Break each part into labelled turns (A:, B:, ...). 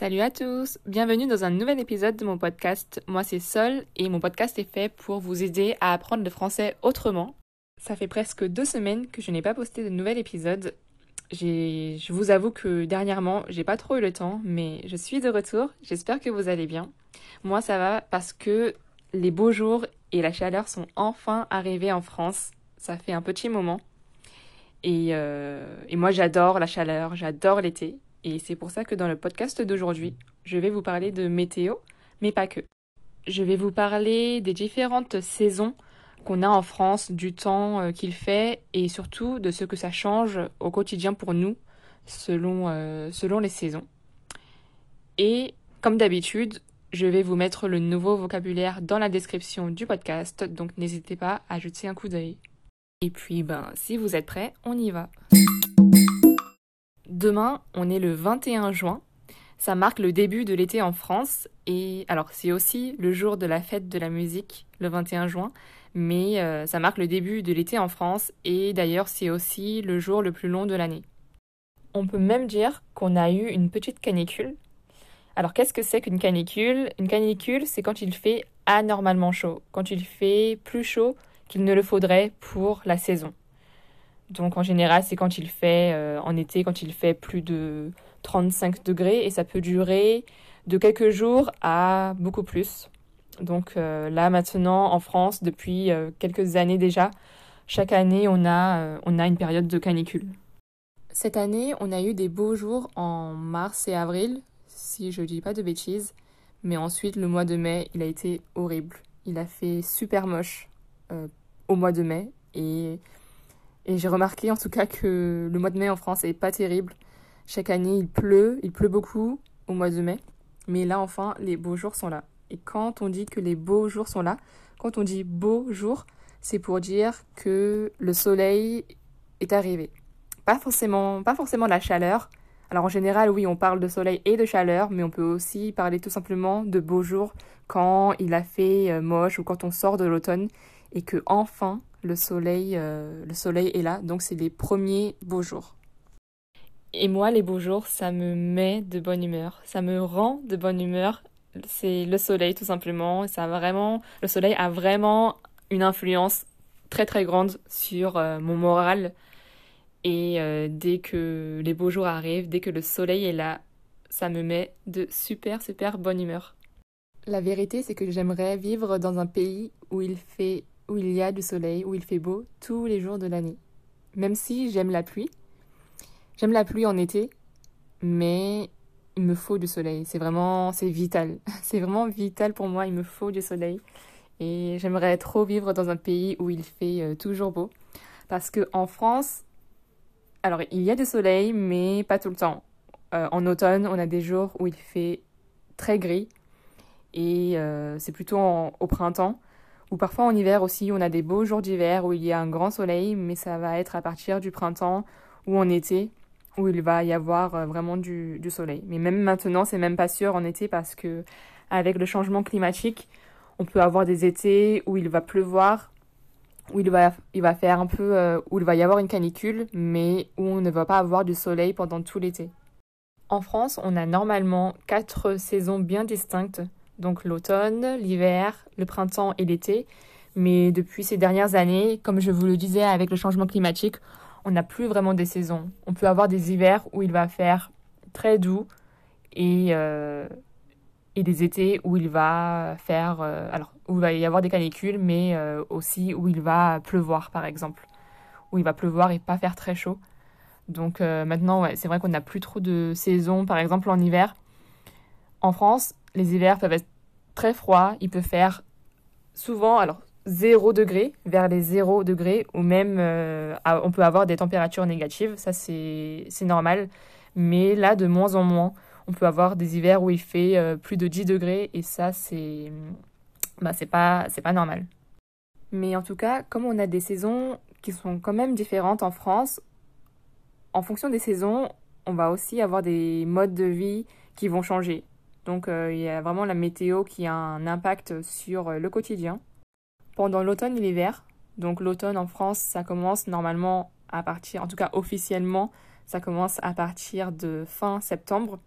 A: Salut à tous, bienvenue dans un nouvel épisode de mon podcast. Moi c'est Sol et mon podcast est fait pour vous aider à apprendre le français autrement. Ça fait presque deux semaines que je n'ai pas posté de nouvel épisode. Je vous avoue que dernièrement j'ai pas trop eu le temps, mais je suis de retour. J'espère que vous allez bien. Moi ça va parce que les beaux jours et la chaleur sont enfin arrivés en France. Ça fait un petit moment. Et, euh, et moi j'adore la chaleur, j'adore l'été. Et c'est pour ça que dans le podcast d'aujourd'hui, je vais vous parler de météo, mais pas que. Je vais vous parler des différentes saisons qu'on a en France, du temps euh, qu'il fait et surtout de ce que ça change au quotidien pour nous selon, euh, selon les saisons. Et comme d'habitude, je vais vous mettre le nouveau vocabulaire dans la description du podcast, donc n'hésitez pas à jeter un coup d'œil. Et puis, ben, si vous êtes prêts, on y va. Demain, on est le 21 juin. Ça marque le début de l'été en France et alors c'est aussi le jour de la fête de la musique, le 21 juin, mais euh, ça marque le début de l'été en France et d'ailleurs c'est aussi le jour le plus long de l'année. On peut même dire qu'on a eu une petite canicule. Alors qu'est-ce que c'est qu'une canicule? Une canicule, c'est quand il fait anormalement chaud, quand il fait plus chaud qu'il ne le faudrait pour la saison. Donc en général, c'est quand il fait, euh, en été, quand il fait plus de 35 degrés et ça peut durer de quelques jours à beaucoup plus. Donc euh, là maintenant en France, depuis euh, quelques années déjà, chaque année on a, on a une période de canicule. Cette année, on a eu des beaux jours en mars et avril, si je ne dis pas de bêtises. Mais ensuite, le mois de mai, il a été horrible. Il a fait super moche au mois de mai. Et et j'ai remarqué en tout cas que le mois de mai en France est pas terrible. Chaque année, il pleut, il pleut beaucoup au mois de mai. Mais là, enfin, les beaux jours sont là. Et quand on dit que les beaux jours sont là, quand on dit beaux jours, c'est pour dire que le soleil est arrivé. Pas forcément, pas forcément la chaleur. Alors en général, oui, on parle de soleil et de chaleur, mais on peut aussi parler tout simplement de beaux jours quand il a fait euh, moche ou quand on sort de l'automne et que enfin le soleil, euh, le soleil est là, donc c'est les premiers beaux jours. Et moi, les beaux jours, ça me met de bonne humeur, ça me rend de bonne humeur. C'est le soleil tout simplement. Ça vraiment, le soleil a vraiment une influence très très grande sur euh, mon moral. Et euh, dès que les beaux jours arrivent, dès que le soleil est là, ça me met de super super bonne humeur. La vérité, c'est que j'aimerais vivre dans un pays où il fait où il y a du soleil, où il fait beau tous les jours de l'année. Même si j'aime la pluie, j'aime la pluie en été, mais il me faut du soleil. C'est vraiment, c'est vital. C'est vraiment vital pour moi. Il me faut du soleil. Et j'aimerais trop vivre dans un pays où il fait euh, toujours beau. Parce que en France, alors il y a du soleil, mais pas tout le temps. Euh, en automne, on a des jours où il fait très gris. Et euh, c'est plutôt au printemps ou parfois en hiver aussi, on a des beaux jours d'hiver où il y a un grand soleil, mais ça va être à partir du printemps ou en été où il va y avoir euh, vraiment du, soleil. Mais même maintenant, c'est même pas sûr en été parce que avec le changement climatique, on peut avoir des étés où il va pleuvoir, où il va, il va faire un peu, euh, où il va y avoir une canicule, mais où on ne va pas avoir du soleil pendant tout l'été. En France, on a normalement quatre saisons bien distinctes donc l'automne, l'hiver, le printemps et l'été. Mais depuis ces dernières années, comme je vous le disais avec le changement climatique, on n'a plus vraiment des saisons. On peut avoir des hivers où il va faire très doux et, euh, et des étés où il va faire euh, alors où il va y avoir des canicules, mais euh, aussi où il va pleuvoir par exemple, où il va pleuvoir et pas faire très chaud. Donc maintenant, ouais, c'est vrai qu'on n'a plus trop de saisons. Par exemple, en hiver, en France, les hivers peuvent être très froids. Il peut faire souvent, alors 0 degré, vers les 0 degrés, ou même euh, on peut avoir des températures négatives. Ça, c'est normal. Mais là, de moins en moins, on peut avoir des hivers où il fait euh, plus de 10 degrés, et ça, c'est bah, pas, pas normal. Mais en tout cas, comme on a des saisons qui sont quand même différentes en France, en fonction des saisons, on va aussi avoir des modes de vie qui vont changer. Donc euh, il y a vraiment la météo qui a un impact sur euh, le quotidien. Pendant l'automne et l'hiver, donc l'automne en France, ça commence normalement à partir, en tout cas officiellement, ça commence à partir de fin septembre.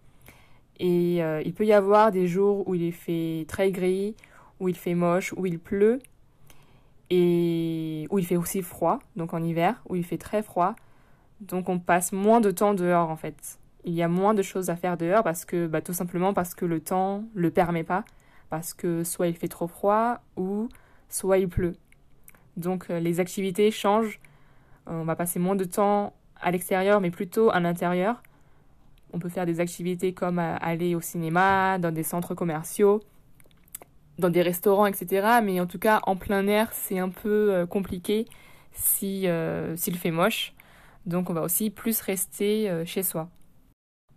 A: Et euh, il peut y avoir des jours où il fait très gris, où il fait moche, où il pleut, et où il fait aussi froid, donc en hiver, où il fait très froid. Donc on passe moins de temps dehors en fait. Il y a moins de choses à faire dehors parce que bah, tout simplement parce que le temps le permet pas, parce que soit il fait trop froid ou soit il pleut. Donc euh, les activités changent. On va passer moins de temps à l'extérieur mais plutôt à l'intérieur. On peut faire des activités comme euh, aller au cinéma, dans des centres commerciaux, dans des restaurants, etc. Mais en tout cas, en plein air, c'est un peu euh, compliqué si s'il fait moche. Donc on va aussi plus rester euh, chez soi.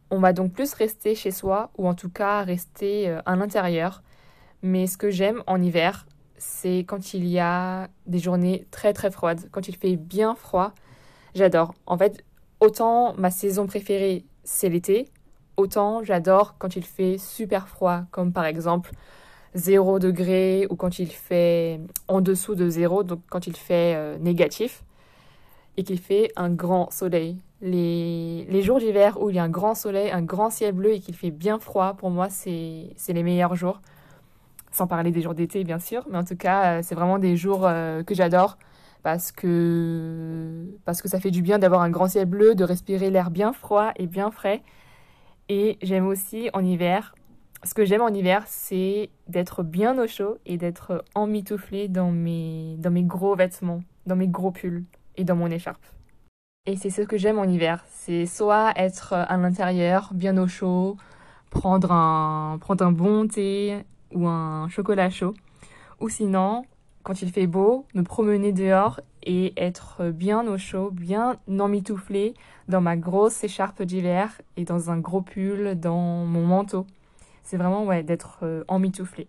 A: On va donc plus rester chez soi ou en tout cas rester euh, à l'intérieur. Mais ce que j'aime en hiver, c'est quand il y a des journées très très froides, quand il fait bien froid. J'adore. En fait, autant ma saison préférée, c'est l'été, autant j'adore quand il fait super froid, comme par exemple 0 degré ou quand il fait en dessous de 0, donc quand il fait euh, négatif et qu'il fait un grand soleil. Les, jours d'hiver où il y a un grand soleil, un grand ciel bleu et qu'il fait bien froid, pour moi, c'est les meilleurs jours. Sans parler des jours d'été, bien sûr, mais en tout cas, euh, c'est vraiment des jours euh, que j'adore parce que, parce que ça fait du bien d'avoir un grand ciel bleu, de respirer l'air bien froid et bien frais. Et j'aime aussi en hiver, ce que j'aime en hiver, c'est d'être bien au chaud et d'être emmitouflé dans mes, dans mes gros vêtements, dans mes gros pulls et dans mon écharpe. Et c'est ce que j'aime en hiver. C'est soit être à l'intérieur, bien au chaud, prendre un, prendre un bon thé ou un chocolat chaud. Ou sinon, quand il fait beau, me promener dehors et être bien au chaud, bien emmitouflé dans ma grosse écharpe d'hiver et dans un gros pull, dans mon manteau. C'est vraiment ouais, d'être euh, emmitouflé.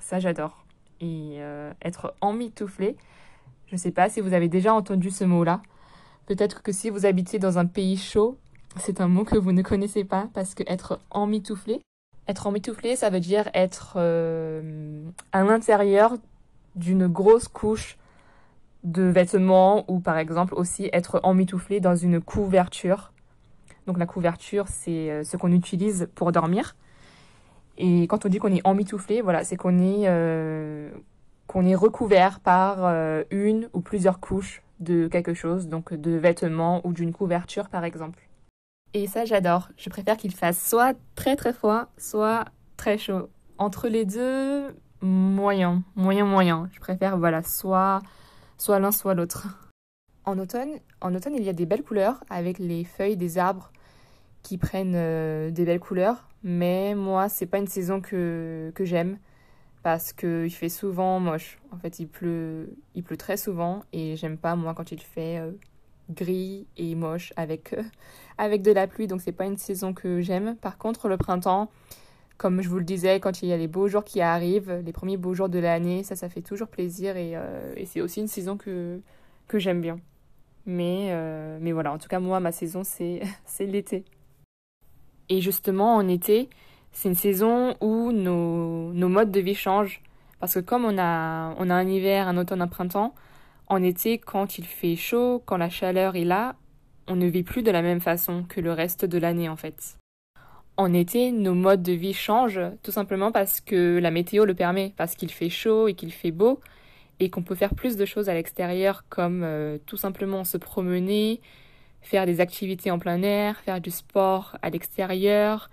A: Ça, j'adore. Et euh, être emmitouflé, je ne sais pas si vous avez déjà entendu ce mot-là. Peut-être que si vous habitez dans un pays chaud, c'est un mot que vous ne connaissez pas parce que être emmitouflé, être emmitouflé, ça veut dire être euh, à l'intérieur d'une grosse couche de vêtements ou par exemple aussi être emmitouflé dans une couverture. Donc la couverture, c'est euh, ce qu'on utilise pour dormir. Et quand on dit qu'on est emmitouflé, voilà, c'est qu'on est, euh, qu'on est recouvert par euh, une ou plusieurs couches de quelque chose, donc de vêtements ou d'une couverture par exemple. Et ça j'adore. Je préfère qu'il fasse soit très très froid, soit très chaud. Entre les deux, moyen, moyen, moyen. Je préfère voilà, soit soit l'un, soit l'autre. En automne, en automne, il y a des belles couleurs avec les feuilles des arbres qui prennent euh, des belles couleurs, mais moi, c'est pas une saison que, que j'aime parce qu'il fait souvent moche. En fait, il pleut, il pleut très souvent et j'aime pas moi quand il fait euh, gris et moche avec, euh, avec de la pluie. Donc c'est pas une saison que j'aime. Par contre, le printemps, comme je vous le disais, quand il y a les beaux jours qui arrivent, les premiers beaux jours de l'année, ça, ça fait toujours plaisir et, euh, c'est aussi une saison que, que j'aime bien. Mais, mais voilà, en tout cas, moi, ma saison, c'est l'été. Et justement, en été, c'est une saison où nos, modes de vie changent. Parce que comme on a, on a un hiver, un automne, un printemps, en été, quand il fait chaud, quand la chaleur est là, on ne vit plus de la même façon que le reste de l'année en fait. En été, nos modes de vie changent tout simplement parce que la météo le permet, parce qu'il fait chaud et qu'il fait beau, et qu'on peut faire plus de choses à l'extérieur comme euh, tout simplement se promener, faire des activités en plein air, faire du sport à l'extérieur,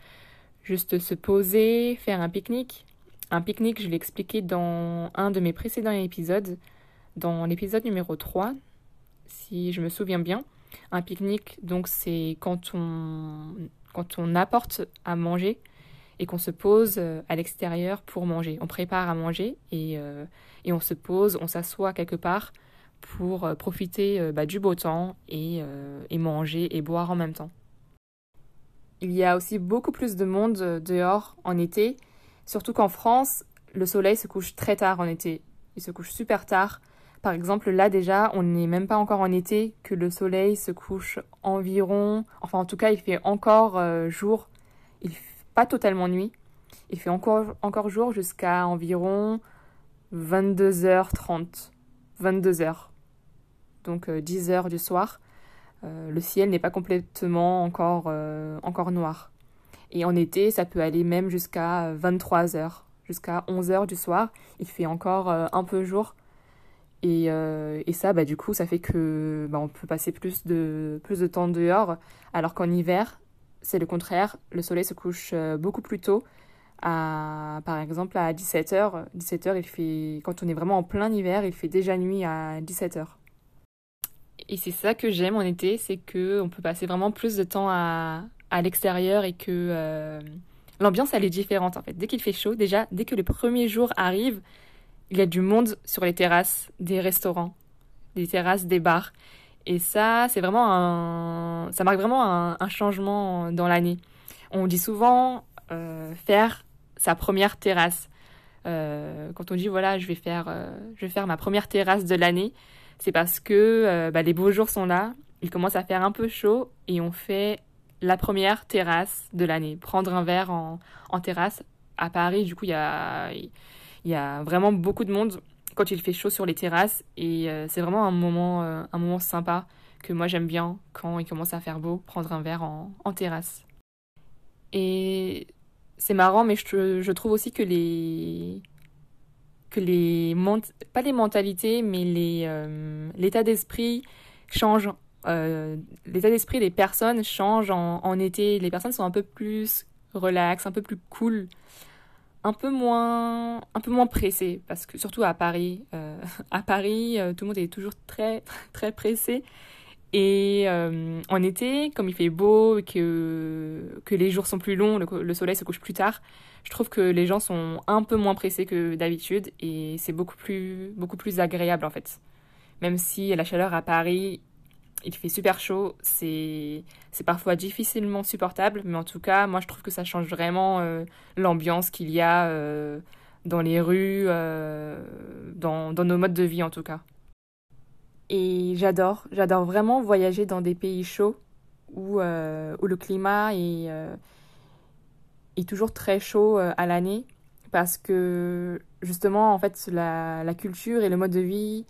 A: Juste se poser, faire un pique-nique. Un pique-nique, je l'ai expliqué dans un de mes précédents épisodes, dans l'épisode numéro 3, si je me souviens bien. Un pique-nique, donc c'est quand on, quand on apporte à manger et qu'on se pose euh, à l'extérieur pour manger. On prépare à manger et, euh, et on se pose, on s'assoit quelque part pour euh, profiter bah, du beau temps et, et manger et boire en même temps. Il y a aussi beaucoup plus de monde euh, dehors en été, surtout qu'en France, le soleil se couche très tard en été. Il se couche super tard. Par exemple, là déjà, on n'est même pas encore en été, que le soleil se couche environ, enfin en tout cas, il fait encore euh, jour, il pas totalement nuit. Il fait encore, encore jour jusqu'à environ 22h30. 22h. Donc 10h euh, du soir. Euh, le ciel n'est pas complètement encore, euh, encore noir. Et en été, ça peut aller même jusqu'à 23 heures, jusqu'à 11 heures du soir. Il fait encore un peu jour. Et, et, ça, bah, du coup, ça fait que bah, on peut passer plus de, plus de temps dehors, alors qu'en hiver, c'est le contraire. Le soleil se couche beaucoup plus tôt à, par exemple, à 17h. 17h, il fait, quand on est vraiment en plein hiver, il fait déjà nuit à 17h. Et c'est ça que j'aime en été, c'est que on peut passer vraiment plus de temps à, à l'extérieur et que euh, l'ambiance elle est différente en fait. Dès qu'il fait chaud, déjà, dès que les premiers jours arrivent, il y a du monde sur les terrasses des restaurants, des terrasses des bars. Et ça, c'est vraiment un, ça marque vraiment un, changement dans l'année. On dit souvent euh, faire sa première terrasse. Euh, quand on dit voilà, je vais faire, je vais faire ma première terrasse de l'année, c'est parce que euh, bah, les beaux jours sont là, il commence à faire un peu chaud et on fait la première terrasse de l'année. Prendre un verre en, en, terrasse à Paris, du coup, il y a, y a vraiment beaucoup de monde quand il fait chaud sur les terrasses et c'est vraiment un moment, un moment sympa que moi j'aime bien quand il commence à faire beau, prendre un verre en, en terrasse. Et c'est marrant, mais je, je, trouve aussi que les les pas les mentalités, mais euh, l'état d'esprit change. Euh, l'état d'esprit des personnes change en, été. Les personnes sont un peu plus relax, un peu plus cool, un peu moins un peu moins pressées parce que surtout à Paris, euh, à Paris, tout le monde est toujours très très pressé. Et en été, comme il fait beau, que, que les jours sont plus longs, le, soleil se couche plus tard, je trouve que les gens sont un peu moins pressés que d'habitude et c'est beaucoup plus, beaucoup plus agréable en fait. Même si la chaleur à Paris, il fait super chaud, c'est parfois difficilement supportable, mais en tout cas, moi je trouve que ça change vraiment euh, l'ambiance qu'il y a euh, dans les rues, euh, dans, dans nos modes de vie en tout cas. Et j'adore, j'adore vraiment voyager dans des pays chauds où, où le climat est, est toujours très chaud euh, à l'année parce que justement, en fait, la, la, culture et le mode de vie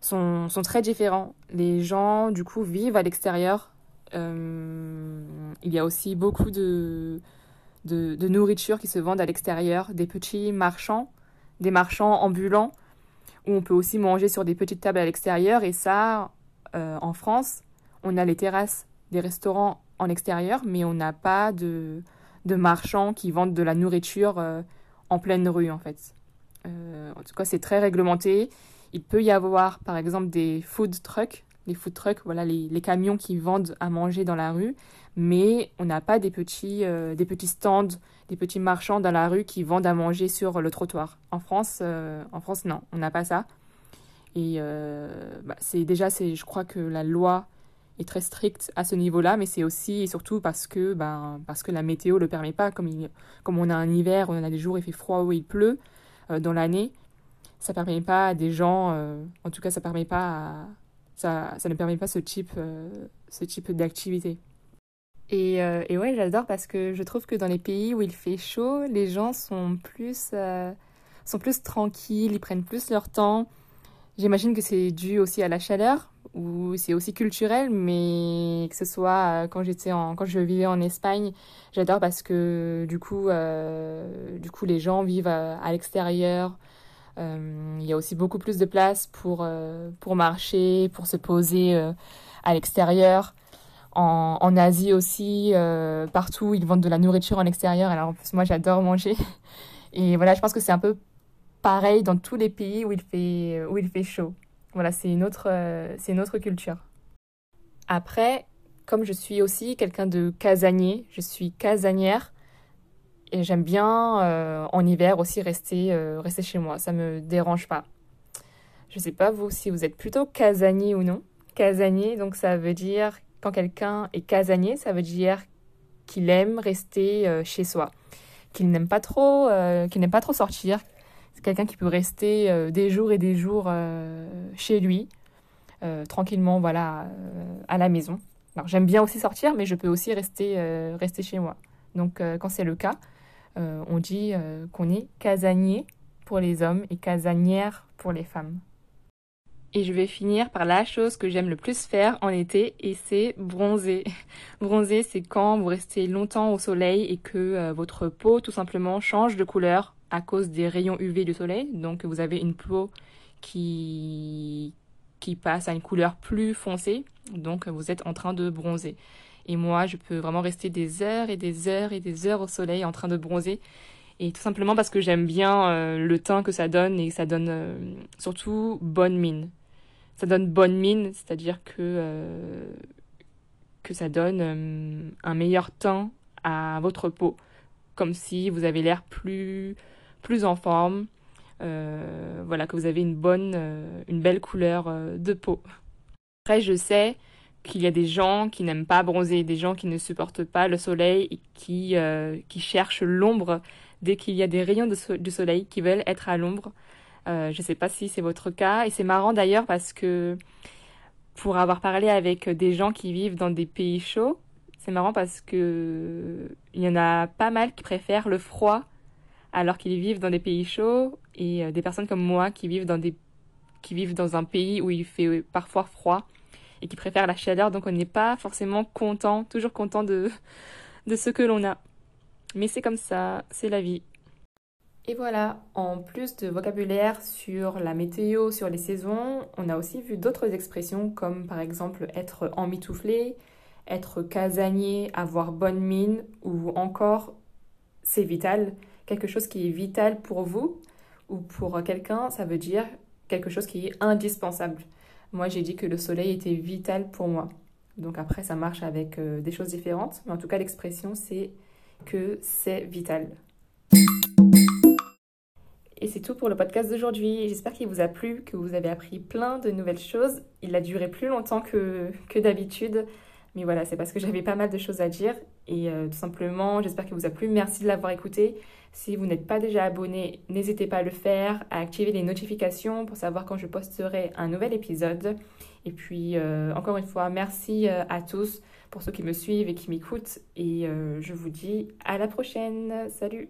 A: sont, sont très différents. Les gens, du coup, vivent à l'extérieur. il y a aussi beaucoup de, de, de nourriture qui se vendent à l'extérieur, des petits marchands, des marchands ambulants où on peut aussi manger sur des petites tables à l'extérieur. Et ça, euh, en France, on a les terrasses des restaurants en extérieur, mais on n'a pas de, de marchands qui vendent de la nourriture euh, en pleine rue, en fait. Euh, en tout cas, c'est très réglementé. Il peut y avoir, par exemple, des food trucks. Les food trucks, voilà, les, camions qui vendent à manger dans la rue, mais on n'a pas des petits, des petits stands des petits marchands dans la rue qui vendent à manger sur le trottoir. En France, euh, en France non, on n'a pas ça. Et euh, bah, c'est déjà, c'est, je crois que la loi est très stricte à ce niveau-là, mais c'est aussi et surtout parce que, ben, parce que la météo le permet pas. Comme, il, comme on a un hiver, on a des jours où il fait froid, où il pleut euh, dans l'année, ça permet pas à des gens, en tout cas, ça permet pas, à, ça, ça ne permet pas ce type, ce type d'activité. Et, euh, et ouais, j'adore parce que je trouve que dans les pays où il fait chaud, les gens sont plus, euh, sont plus tranquilles, ils prennent plus leur temps. J'imagine que c'est dû aussi à la chaleur c'est aussi culturel, mais que ce soit euh, quand j'étais en, quand je vivais en Espagne, j'adore parce que du coup, euh, du coup, les gens vivent à, à l'extérieur. Euh, il y a aussi beaucoup plus de place pour, euh, pour marcher, pour se poser à l'extérieur en, en Asie aussi, euh, partout, ils vendent de la nourriture en extérieur. Alors, en plus, moi, j'adore manger. Et voilà, je pense que c'est un peu pareil dans tous les pays où il fait, où il fait chaud. Voilà, c'est une, autre, euh, c'est une autre culture. Après, comme je suis aussi quelqu'un de casanier, je suis casanière et j'aime bien euh, en hiver aussi rester, euh, rester chez moi. Ça me dérange pas. Je sais pas vous si vous êtes plutôt casanier ou non. Casanier, donc ça veut dire quand quelqu'un est casanier, ça veut dire qu'il aime rester chez soi, qu'il n'aime pas trop, qu'il n'aime pas trop sortir. Quelqu'un qui peut rester euh, des jours et des jours euh, chez lui, euh, tranquillement, voilà, à la maison. Alors j'aime bien aussi sortir, mais je peux aussi rester, rester chez moi. Donc quand c'est le cas, on dit qu'on est casanier pour les hommes et casanière pour les femmes. Et je vais finir par la chose que j'aime le plus faire en été et c'est bronzer. bronzer, c'est quand vous restez longtemps au soleil et que votre peau tout simplement change de couleur à cause des rayons UV du soleil. Donc vous avez une peau qui, qui passe à une couleur plus foncée. Donc vous êtes en train de bronzer. Et moi, je peux vraiment rester des heures et des heures et des heures au soleil en train de bronzer. Et tout simplement parce que j'aime bien euh, le teint que ça donne et ça donne euh, surtout bonne mine ça donne bonne mine, c'est-à-dire que, euh, que ça donne un meilleur teint à votre peau, comme si vous avez l'air plus, plus en forme, euh, voilà, que vous avez une bonne, une belle couleur de peau. Après, je sais qu'il y a des gens qui n'aiment pas bronzer, des gens qui ne supportent pas le soleil et qui, qui cherchent l'ombre dès qu'il y a des rayons de du soleil, qui veulent être à l'ombre. Euh, je ne sais pas si c'est votre cas. Et c'est marrant d'ailleurs parce que pour avoir parlé avec des gens qui vivent dans des pays chauds, c'est marrant parce que il y en a pas mal qui préfèrent le froid alors qu'ils vivent dans des pays chauds et euh, des personnes comme moi qui vivent dans des qui vivent dans un pays où il fait parfois froid et qui préfèrent la chaleur donc on n'est pas forcément content, toujours content de de ce que l'on a. Mais c'est comme ça, c'est la vie. Et voilà, en plus de vocabulaire sur la météo, sur les saisons, on a aussi vu d'autres expressions comme par exemple être emmitouflé, être casanier, avoir bonne mine ou encore c'est vital, quelque chose qui est vital pour vous ou pour quelqu'un, ça veut dire quelque chose qui est indispensable. Moi, j'ai dit que le soleil était vital pour moi. Donc après, ça marche avec euh, des choses différentes, mais en tout cas, l'expression, c'est que c'est vital. Et c'est tout pour le podcast d'aujourd'hui. J'espère qu'il vous a plu, que vous avez appris plein de nouvelles choses. Il a duré plus longtemps que, que d'habitude. Mais voilà, c'est parce que j'avais pas mal de choses à dire. Et euh, tout simplement, j'espère que vous a plu. Merci de l'avoir écouté. Si vous n'êtes pas déjà abonné, n'hésitez pas à le faire, à activer les notifications pour savoir quand je posterai un nouvel épisode. Et puis, euh, encore une fois, merci euh, à tous pour ceux qui me suivent et qui m'écoutent. Et je vous dis à la prochaine. Salut.